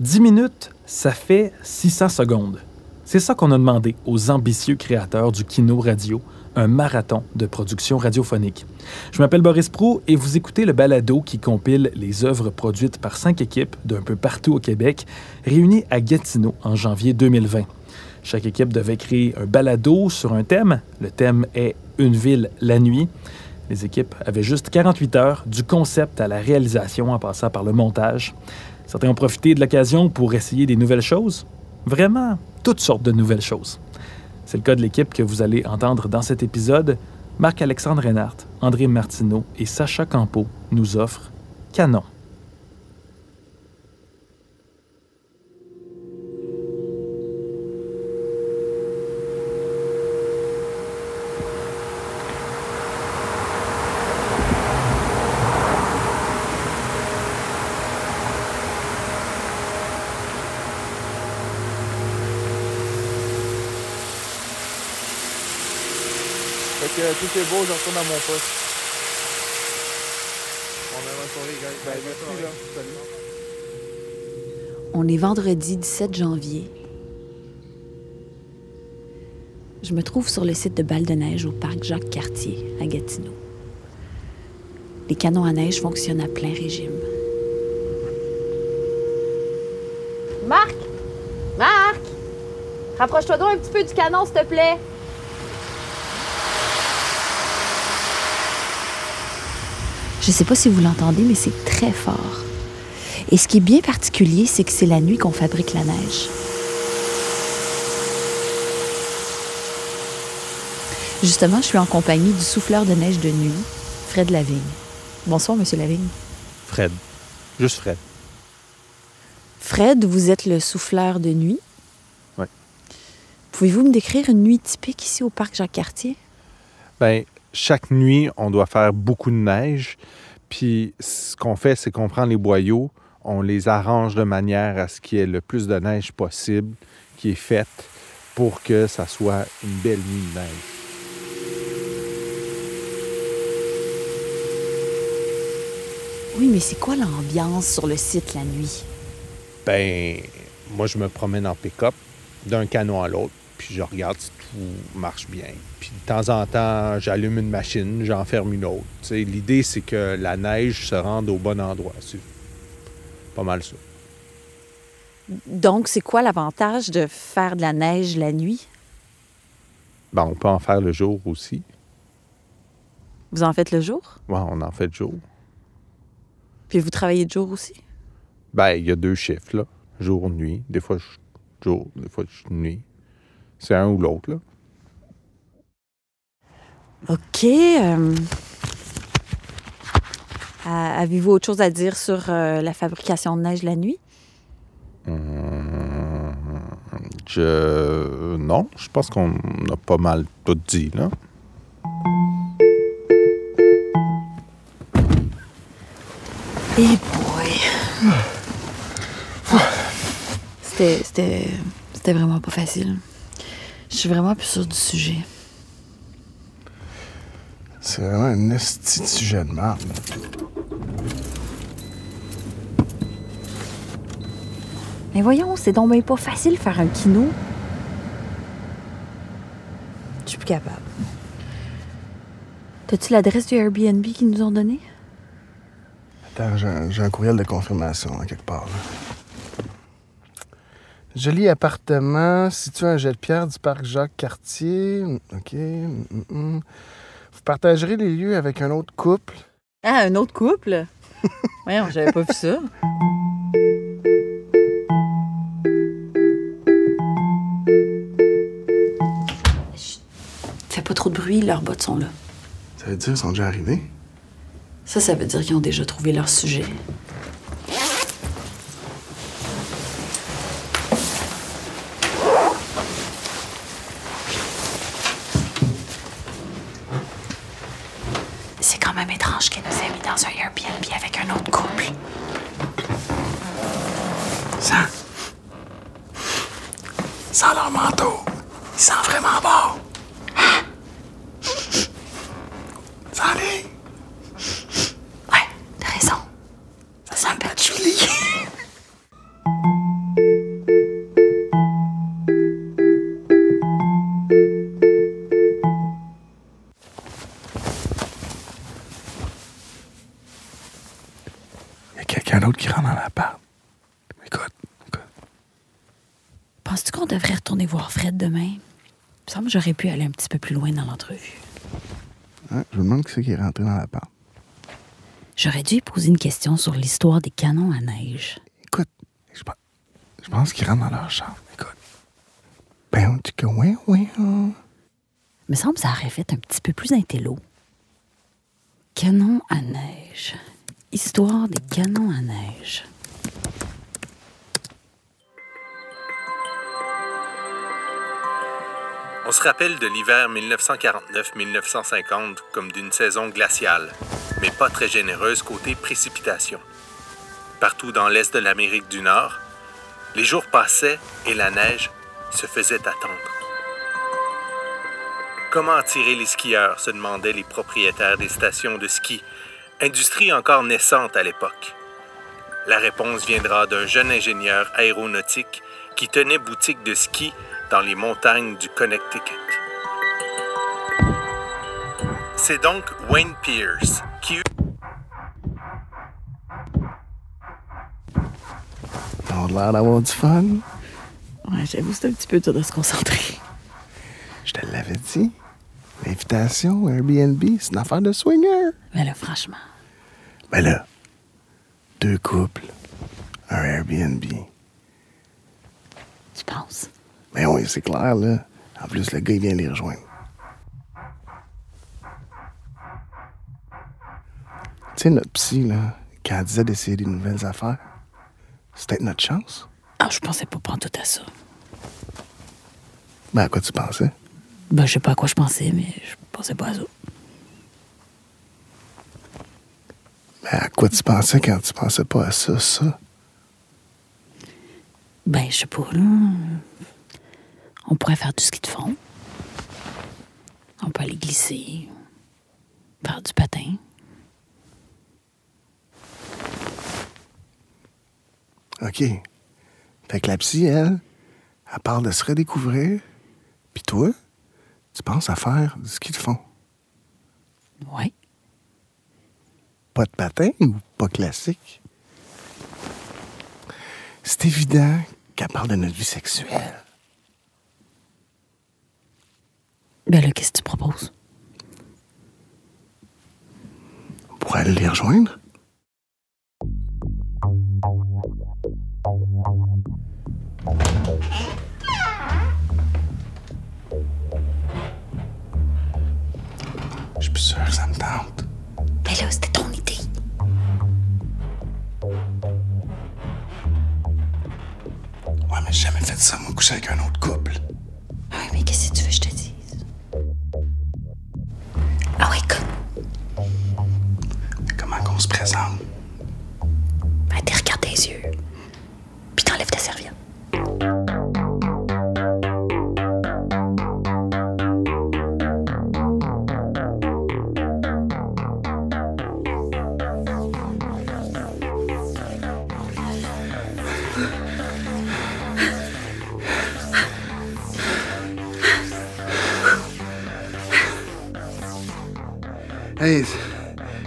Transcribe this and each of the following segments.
10 minutes, ça fait 600 secondes. C'est ça qu'on a demandé aux ambitieux créateurs du Kino Radio, un marathon de production radiophonique. Je m'appelle Boris Prou et vous écoutez le balado qui compile les œuvres produites par cinq équipes d'un peu partout au Québec, réunies à Gatineau en janvier 2020. Chaque équipe devait créer un balado sur un thème. Le thème est Une ville la nuit. Les équipes avaient juste 48 heures du concept à la réalisation en passant par le montage. Certains ont profité de l'occasion pour essayer des nouvelles choses. Vraiment, toutes sortes de nouvelles choses. C'est le cas de l'équipe que vous allez entendre dans cet épisode. Marc-Alexandre Reinhardt, André Martineau et Sacha Campo nous offrent Canon. Que tout est beau, je retourne à mon poste. On a bonne soirée, gars. Ben, merci, là. Salut. On est vendredi 17 janvier. Je me trouve sur le site de Balle de neige au parc Jacques-Cartier, à Gatineau. Les canons à neige fonctionnent à plein régime. Marc! Marc! Rapproche-toi donc un petit peu du canon, s'il te plaît. Je sais pas si vous l'entendez, mais c'est très fort. Et ce qui est bien particulier, c'est que c'est la nuit qu'on fabrique la neige. Justement, je suis en compagnie du souffleur de neige de nuit, Fred Lavigne. Bonsoir, Monsieur Lavigne. Fred. Juste Fred. Fred, vous êtes le souffleur de nuit. Ouais. Pouvez-vous me décrire une nuit typique ici au parc Jacques-Cartier? Ben, chaque nuit, on doit faire beaucoup de neige. Puis ce qu'on fait, c'est qu'on prend les boyaux, on les arrange de manière à ce qu'il y ait le plus de neige possible qui est faite pour que ça soit une belle nuit de neige. Oui, mais c'est quoi l'ambiance sur le site la nuit? Ben, moi, je me promène en pick-up d'un canon à l'autre, puis je regarde si tout marche bien. Puis de temps en temps, j'allume une machine, j'en ferme une autre. L'idée, c'est que la neige se rende au bon endroit. C'est pas mal ça. Donc, c'est quoi l'avantage de faire de la neige la nuit? Ben, on peut en faire le jour aussi. Vous en faites le jour? Ouais, on en fait le jour. Puis vous travaillez de jour aussi? Ben, il y a deux chiffres, là. Jour, nuit. Des fois, je jour, des fois, je nuit. C'est un ou l'autre, là. OK. euh, Avez-vous autre chose à dire sur euh, la fabrication de neige la nuit? Hum, Je. Non, je pense qu'on a pas mal tout dit, là. Eh boy! C'était, c'était, c'était vraiment pas facile. Je suis vraiment plus sûre du sujet. C'est vraiment un esti de sujet de merde. Mais voyons, c'est donc bien pas facile faire un kino. Je suis plus capable. T'as-tu l'adresse du Airbnb qu'ils nous ont donné? Attends, j'ai un, j'ai un courriel de confirmation en quelque part. là. Joli appartement situé à un jet de pierre du parc Jacques-Cartier. OK. mm, mm, mm. Vous partagerez les lieux avec un autre couple? Ah, un autre couple? Voyons, j'avais pas vu ça. Chut. Fais pas trop de bruit, leurs bottes sont là. Ça veut dire qu'ils sont déjà arrivés? Ça, ça veut dire qu'ils ont déjà trouvé leur sujet. C'est quand même étrange qu'elle nous ait mis dans un Airbnb avec un autre couple. Ça. Sans leur manteau. Ils sentent vraiment bon. Me semble que j'aurais pu aller un petit peu plus loin dans l'entrevue. Hein, je me demande qui c'est qui est rentré dans l'appart. J'aurais dû poser une question sur l'histoire des canons à neige. Écoute, je, pense- je pense qu'ils rentrent dans leur chambre. Écoute. Ben, tu que oui, oui. hein. me semble que ça aurait fait un petit peu plus intello. Canon à neige. Histoire des canons à neige. On se rappelle de l'hiver 1949-1950 comme d'une saison glaciale, mais pas très généreuse côté précipitation. Partout dans l'est de l'Amérique du Nord, les jours passaient et la neige se faisait attendre. Comment attirer les skieurs, se demandaient les propriétaires des stations de ski, industrie encore naissante à l'époque? La réponse viendra d'un jeune ingénieur aéronautique qui tenait boutique de ski dans les montagnes du Connecticut. C'est donc Wayne Pierce qui eut On a l'air d'avoir du fun. Ouais, j'avoue, c'est un petit peu dur de se concentrer. Je te l'avais dit. L'invitation Airbnb, c'est une affaire de swinger. Mais là, franchement, Ben là, deux couples, un Airbnb. tu penses? Ben oui, c'est clair, là. En plus, le gars, il vient les rejoindre. Tu sais, notre psy, là, quand elle disait d'essayer des nouvelles affaires, c'était notre chance. Ah, je pensais pas prendre tout à ça. Ben, à quoi tu pensais? Ben, je sais pas à quoi je pensais, mais je pensais pas à ça. Ben, à quoi tu pensais quand tu pensais pas à ça, ça? Ben, je sais pas, là. On pourrait faire du ski de fond. On peut aller glisser. Faire du patin. OK. Fait que la psy, elle, elle parle de se redécouvrir. Puis toi, tu penses à faire du ski de fond. Ouais. Pas de patin ou pas classique? C'est évident qu'elle parle de notre vie sexuelle. Ben là, qu'est-ce que tu proposes? On pourrait aller les rejoindre? Je suis plus sûr que ça me tente. Ben là, c'était ton idée. Ouais, mais j'ai jamais fait ça, moi, coucher avec un autre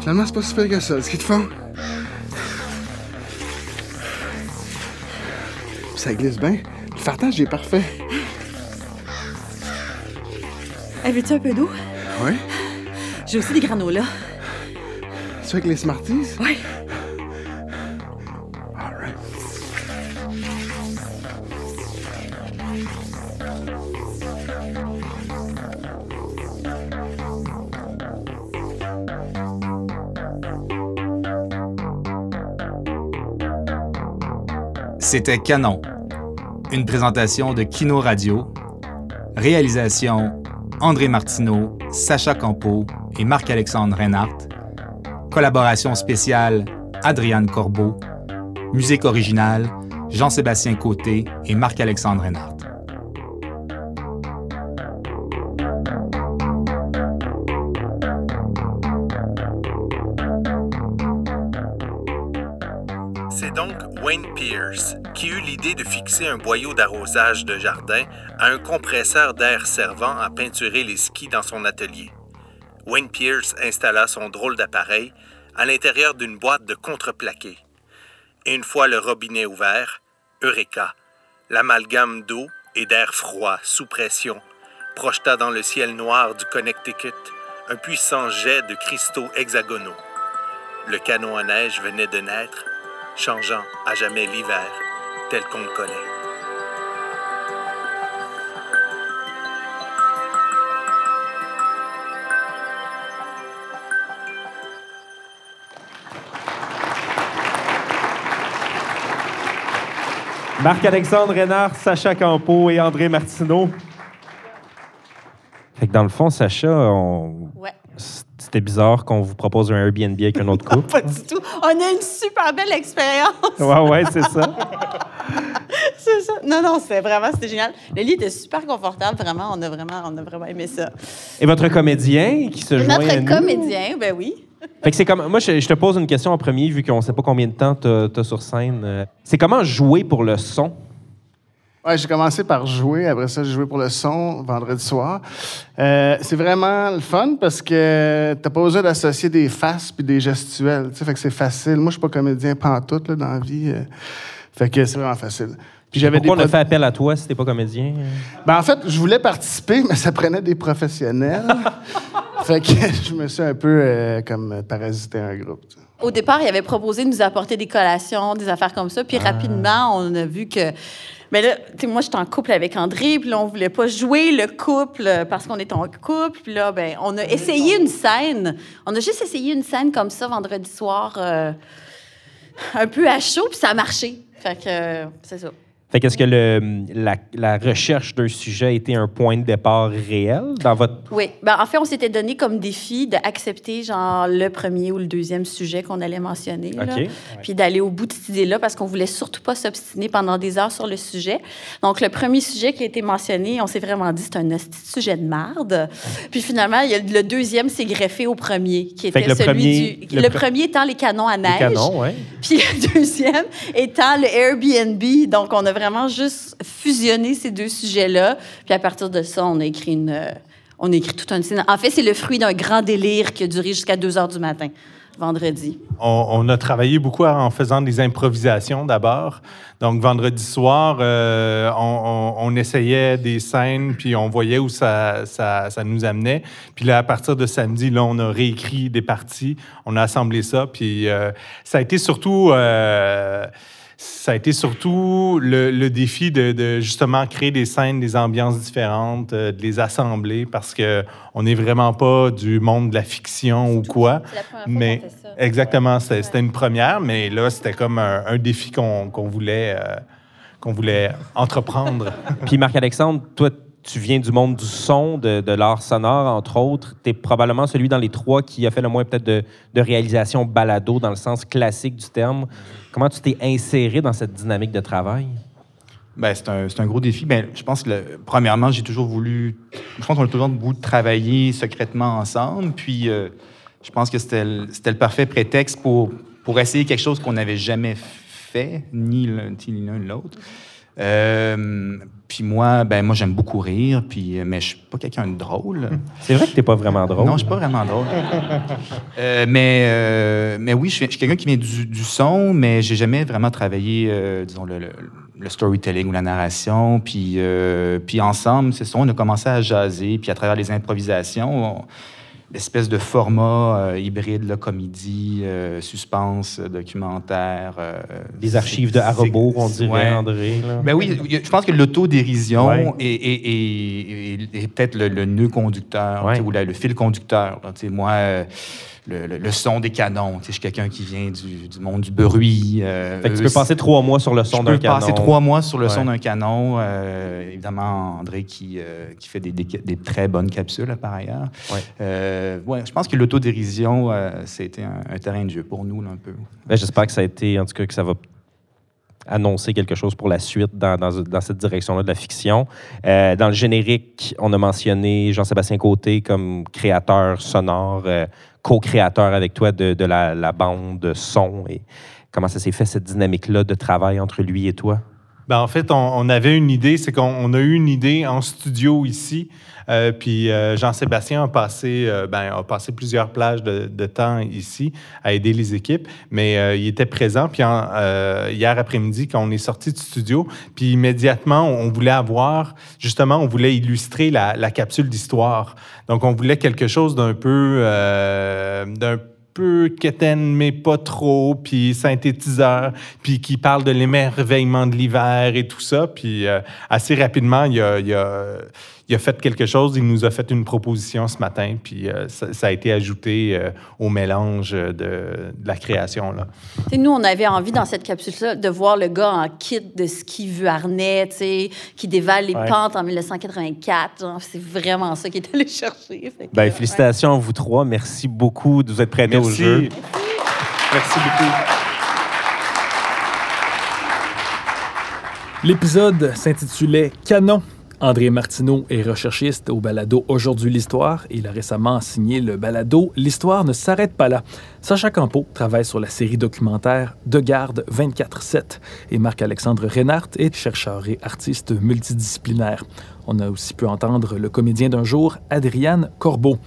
Finalement, c'est pas si pire que ça, le ski de fond. Ça glisse bien. Le fartage est parfait. Veux-tu un peu d'eau? Oui? J'ai aussi des granolas. Tu avec les Smarties? Ouais. C'était Canon, une présentation de Kino Radio. Réalisation André Martineau, Sacha Campo et Marc-Alexandre Reinhardt. Collaboration spéciale Adriane Corbeau. Musique originale Jean-Sébastien Côté et Marc-Alexandre Reinhardt. Un boyau d'arrosage de jardin à un compresseur d'air servant à peinturer les skis dans son atelier. Wayne Pierce installa son drôle d'appareil à l'intérieur d'une boîte de contreplaqué. Et une fois le robinet ouvert, Eureka! L'amalgame d'eau et d'air froid sous pression projeta dans le ciel noir du Connecticut un puissant jet de cristaux hexagonaux. Le canon à neige venait de naître, changeant à jamais l'hiver tel qu'on le connaît. Marc-Alexandre Renard, Sacha Campo et André Martineau. Fait que dans le fond, Sacha, on- Ouais. c'était bizarre qu'on vous propose un Airbnb avec un autre couple. Pas du tout. On a une super belle expérience. ouais, ouais, c'est ça. C'est ça? Non, non, c'est vraiment, c'était génial. Le lit était super confortable, vraiment. On a vraiment, on a vraiment aimé ça. Et votre comédien qui se joint à Notre nous? comédien, ben oui. Fait que c'est comme. Moi, je, je te pose une question en premier, vu qu'on sait pas combien de temps t'as as sur scène. Euh, C'est comment jouer pour le son? Ouais, j'ai commencé par jouer. Après ça, j'ai joué pour le son vendredi soir. Euh, c'est vraiment le fun parce que t'as pas besoin d'associer des faces puis des gestuels. Tu sais, fait que c'est facile. Moi, je suis pas comédien pantoute là, dans la vie. euh. fait que c'est vraiment facile. Puis j'avais des Pourquoi on a fait appel à toi si t'es pas comédien? Ben, en fait, je voulais participer, mais ça prenait des professionnels. fait que je me suis un peu euh, comme parasité un groupe. Au départ, il avait proposé de nous apporter des collations, des affaires comme ça. Puis rapidement, on a vu que. Mais là, tu sais, moi, j'étais en couple avec André, puis là, on voulait pas jouer le couple euh, parce qu'on est en couple. Puis là, ben, on a essayé une scène. On a juste essayé une scène comme ça vendredi soir, euh, un peu à chaud, puis ça a marché. Fait que euh, c'est ça. Fait qu'est-ce que le, la, la recherche d'un sujet a été un point de départ réel dans votre. Oui. Ben, en fait, on s'était donné comme défi d'accepter, genre, le premier ou le deuxième sujet qu'on allait mentionner. là. OK. Puis d'aller au bout de cette idée-là parce qu'on voulait surtout pas s'obstiner pendant des heures sur le sujet. Donc, le premier sujet qui a été mentionné, on s'est vraiment dit c'est un sujet de marde. Puis finalement, il y a le deuxième s'est greffé au premier, qui était celui premier- du. le Le, pre- premier étant les canons à neige. Les canons, ouais. Puis le deuxième étant le Airbnb. Donc, on a vraiment juste fusionné ces deux sujets-là. Puis à partir de ça, on a écrit une. euh, on écrit toute une scène. En fait, c'est le fruit d'un grand délire qui a duré jusqu'à 2 heures du matin, vendredi. On, a travaillé beaucoup en faisant des improvisations d'abord. Donc, vendredi soir, euh, on, essayait des scènes, puis on voyait où ça, ça, nous amenait. Puis là, à partir de samedi, là, on a réécrit des parties, on a assemblé ça, puis euh, ça a été surtout... ça a été surtout le, le défi de, de justement créer des scènes, des ambiances différentes, euh, de les assembler parce que on n'est vraiment pas du monde de la fiction ou quoi. La première fois Mais qu'on fait ça. exactement, c'était c'était une première, mais là c'était comme un, un défi qu'on qu'on voulait euh, qu'on voulait entreprendre. Puis Marc-Alexandre, toi, tu viens du monde du son, de, de l'art sonore, entre autres. Tu es probablement celui dans les trois qui a fait le moins peut-être de, de réalisation balado dans le sens classique du terme. Comment tu t'es inséré dans cette dynamique de travail? Ben, c'est un, un gros défi. Ben, je pense que, premièrement, j'ai toujours voulu. Je pense qu'on a toujours voulu travailler secrètement ensemble. Puis, euh, je pense que c'était le, le parfait prétexte pour, pour essayer quelque chose qu'on n'avait jamais fait, ni l'un ni l'autre. Euh, puis moi, ben moi j'aime beaucoup rire, puis mais je suis pas quelqu'un de drôle. C'est vrai que t'es pas vraiment drôle. Non, je suis pas vraiment drôle. Euh, mais, euh, mais oui, je suis, quelqu'un qui vient du, du son, mais j'ai jamais vraiment travaillé, euh, disons, le, le- le storytelling ou la narration. Puis, euh, puis ensemble, c'est ça, on a commencé à jaser, puis à travers les improvisations, on- l'espèce de format euh, hybride, là, comédie, euh, suspense, euh, documentaire. euh, Des archives de Haribo, on dirait, ouais. André. là. Ben oui, je pense que l'autodérision Ouais. est, est- est- est- est peut-être le, le nœud conducteur Ouais. ou la- le fil conducteur. là. Moi, le, le- le son des canons, tu sais, je suis quelqu'un qui vient du, du monde du bruit. euh, Fait que tu eux, peux passer trois mois sur le je son peux d'un canon. passer trois mois sur le son d'un canon. euh, évidemment, André qui, euh, qui fait des, des- des très bonnes capsules là, par ailleurs. Ouais. Euh, ouais, je pense que l'autodérision, c'était un, un terrain de jeu pour nous là, un peu. Ben, J'espère que ça a été, en tout cas, que ça va annoncer quelque chose pour la suite dans, cette direction-là de la fiction. Euh, dans le générique, on a mentionné Jean-Sébastien Côté comme créateur sonore, euh, co-créateur avec toi de, la, la bande de son. Et comment ça s'est fait, cette dynamique-là de travail entre lui et toi? Ben, en fait, on, avait une idée, c'est qu'on on a eu une idée en studio ici. Euh, puis euh, Jean-Sébastien a passé, euh, ben, a passé plusieurs plages de, temps ici à aider les équipes, mais il était présent. Puis hier après-midi, quand on est sorti du studio, puis immédiatement, on voulait avoir, justement, on voulait illustrer la, capsule d'histoire. Donc, on voulait quelque chose d'un peu quétaine, mais pas trop, puis synthétiseur, puis qui parle de l'émerveillement de l'hiver et tout ça. Puis euh, assez rapidement, il a, il, a, il a fait quelque chose, il nous a fait une proposition ce matin, puis euh, ça, ça a été ajouté euh, au mélange de, de la création. Là. Nous, on avait envie dans cette capsule-là de voir le gars en kit de ski vu harnais, qui dévale les Ouais. pentes en 1984. Genre, C'est vraiment ça qu'il est allé chercher. Que, Ben, ouais. félicitations à vous trois. Merci beaucoup de vous être prêtés au Merci. jeu. Merci beaucoup. L'épisode s'intitulait Canon. André Martineau est recherchiste au balado Aujourd'hui l'Histoire il a récemment signé le balado L'Histoire ne s'arrête pas là. Sacha Campo travaille sur la série documentaire De garde 24-7 et Marc-Alexandre Reinhardt est chercheur et artiste multidisciplinaire. On a aussi pu entendre le comédien d'un jour, Adriane Corbeau.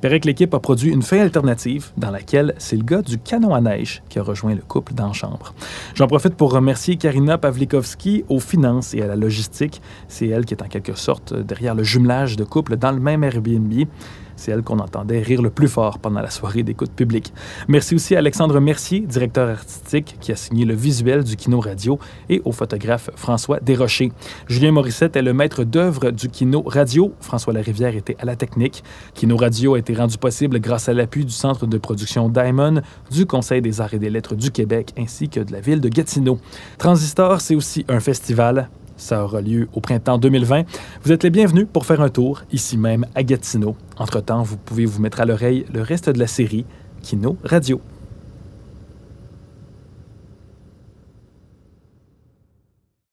Paraît que l'équipe a produit une fin alternative dans laquelle c'est le gars du canon à neige qui a rejoint le couple dans chambre. J'en profite pour remercier Karina Pavlikovski aux finances et à la logistique. C'est elle qui est en quelque sorte derrière le jumelage de couple dans le même Airbnb. C'est elle qu'on entendait rire le plus fort pendant la soirée d'écoute publique. Merci aussi à Alexandre Mercier, directeur artistique, qui a signé le visuel du Kino Radio, et au photographe François Desrochers. Julien Morissette est le maître d'œuvre du Kino Radio. François Larivière était à la technique. Kino Radio a été rendu possible grâce à l'appui du Centre de production Diamond, du Conseil des arts et des lettres du Québec, ainsi que de la ville de Gatineau. Transistor, c'est aussi un festival. Ça aura lieu au printemps 2020. Vous êtes les bienvenus pour faire un tour, ici même à Gatineau. Entre-temps, vous pouvez vous mettre à l'oreille le reste de la série Kino Radio.